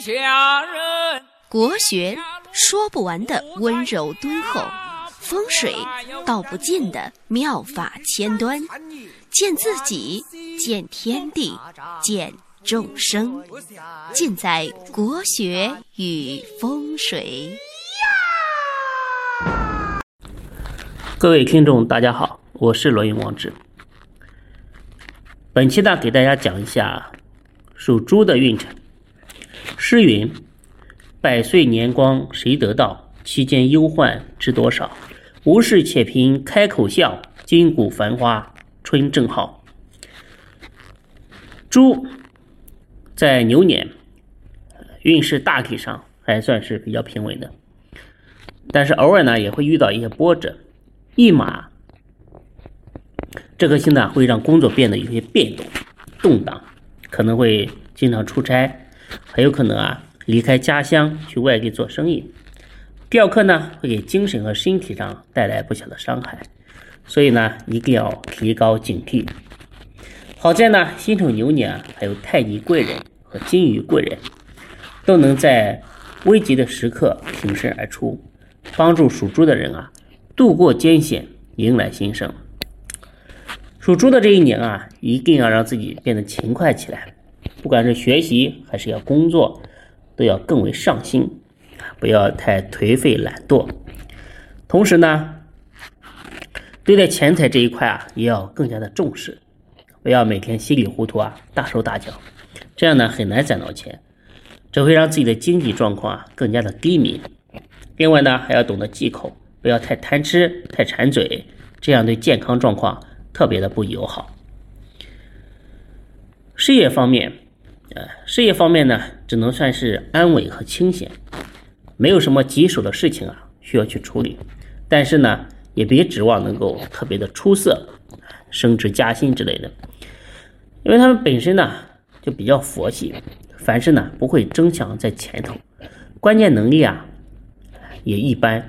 下人。国学说不完的温柔敦厚，风水道不尽的妙法千端，见自己，见天地，见众生，尽在国学与风水。各位听众，大家好，我是罗云王志。本期呢，给大家讲一下属猪的运程。诗云：“百岁年光谁得到？其间忧患知多少？无事且凭开口笑，今古繁花春正好。”猪在牛年运势大体上还算是比较平稳的，但是偶尔呢也会遇到一些波折。一马，这颗星呢会让工作变得有些变动、动荡，可能会经常出差，很有可能啊离开家乡去外地做生意。吊客呢会给精神和身体上带来不小的伤害，所以呢一定要提高警惕。好在呢辛丑牛年还有太极贵人和金鱼贵人，都能在危急的时刻挺身而出，帮助属猪的人啊。度过艰险，迎来新生。属猪的这一年啊，一定要让自己变得勤快起来，不管是学习还是要工作，都要更为上心，不要太颓废懒惰。同时呢，对待钱财这一块啊，也要更加的重视，不要每天稀里糊涂啊，大手大脚，这样呢很难攒到钱，这会让自己的经济状况啊更加的低迷。另外呢，还要懂得忌口。不要太贪吃、太馋嘴，这样对健康状况特别的不友好。事业方面，呃，事业方面呢，只能算是安稳和清闲，没有什么棘手的事情啊需要去处理。但是呢，也别指望能够特别的出色，升职加薪之类的，因为他们本身呢就比较佛系，凡事呢不会争抢在前头，关键能力啊也一般。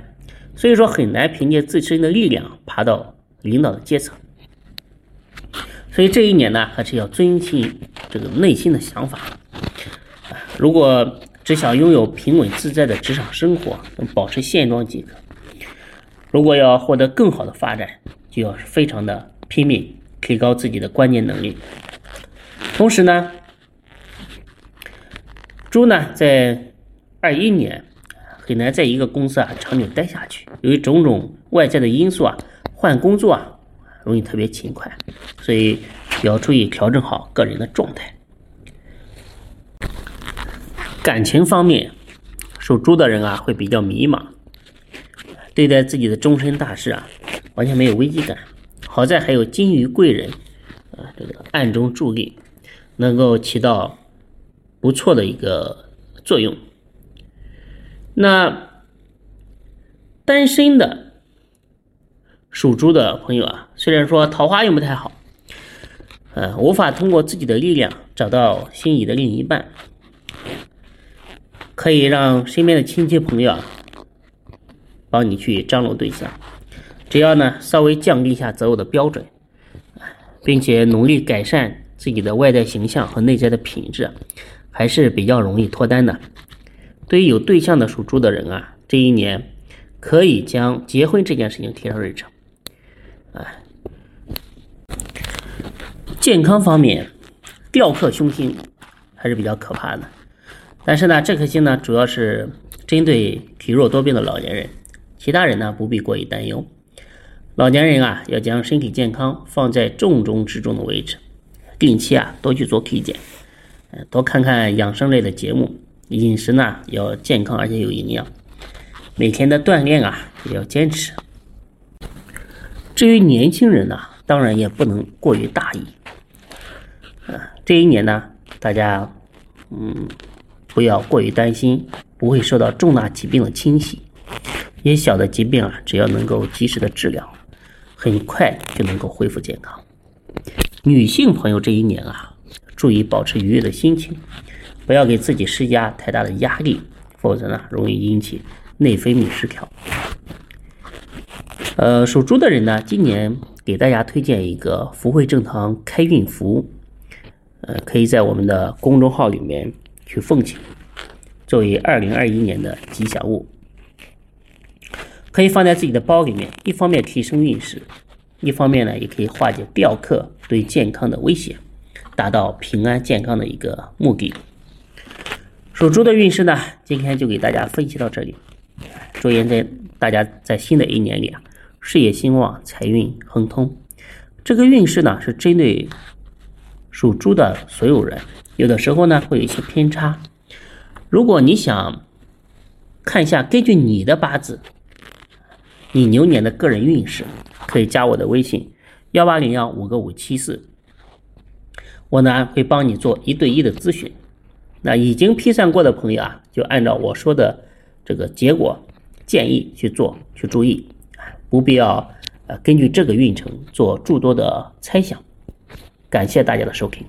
所以说很难凭借自身的力量爬到领导的阶层，所以这一年呢，还是要遵循这个内心的想法。如果只想拥有平稳自在的职场生活，保持现状即可；如果要获得更好的发展，就要非常的拼命，提高自己的关键能力。同时呢，猪呢在二一年。很难在一个公司啊长久待下去，由于种种外在的因素啊，换工作啊容易特别勤快，所以要注意调整好个人的状态。感情方面，属猪的人啊会比较迷茫，对待自己的终身大事啊完全没有危机感。好在还有金鱼贵人啊这个暗中助力，能够起到不错的一个作用。那单身的属猪的朋友啊，虽然说桃花运不太好，呃，无法通过自己的力量找到心仪的另一半，可以让身边的亲戚朋友啊帮你去张罗对象，只要呢稍微降低一下择偶的标准，并且努力改善自己的外在形象和内在的品质，还是比较容易脱单的。对于有对象的属猪的人啊，这一年可以将结婚这件事情提上日程。哎，健康方面，吊克凶星还是比较可怕的。但是呢，这颗星呢，主要是针对体弱多病的老年人，其他人呢不必过于担忧。老年人啊，要将身体健康放在重中之重的位置，定期啊多去做体检，多看看养生类的节目。饮食呢要健康而且有营养，每天的锻炼啊也要坚持。至于年轻人呢，当然也不能过于大意。啊，这一年呢，大家嗯不要过于担心，不会受到重大疾病的侵袭。一些小的疾病啊，只要能够及时的治疗，很快就能够恢复健康。女性朋友这一年啊，注意保持愉悦的心情。不要给自己施加太大的压力，否则呢，容易引起内分泌失调。呃，属猪的人呢，今年给大家推荐一个福慧正堂开运符，呃，可以在我们的公众号里面去奉请。作为二零二一年的吉祥物，可以放在自己的包里面。一方面提升运势，一方面呢也可以化解吊客对健康的威胁，达到平安健康的一个目的。属猪的运势呢，今天就给大家分析到这里。祝愿在大家在新的一年里啊，事业兴旺，财运亨通。这个运势呢是针对属猪的所有人，有的时候呢会有一些偏差。如果你想看一下根据你的八字，你牛年的个人运势，可以加我的微信幺八零幺五个五七四，我呢会帮你做一对一的咨询。那已经批算过的朋友啊，就按照我说的这个结果建议去做，去注意，不必要呃根据这个运程做诸多的猜想。感谢大家的收听。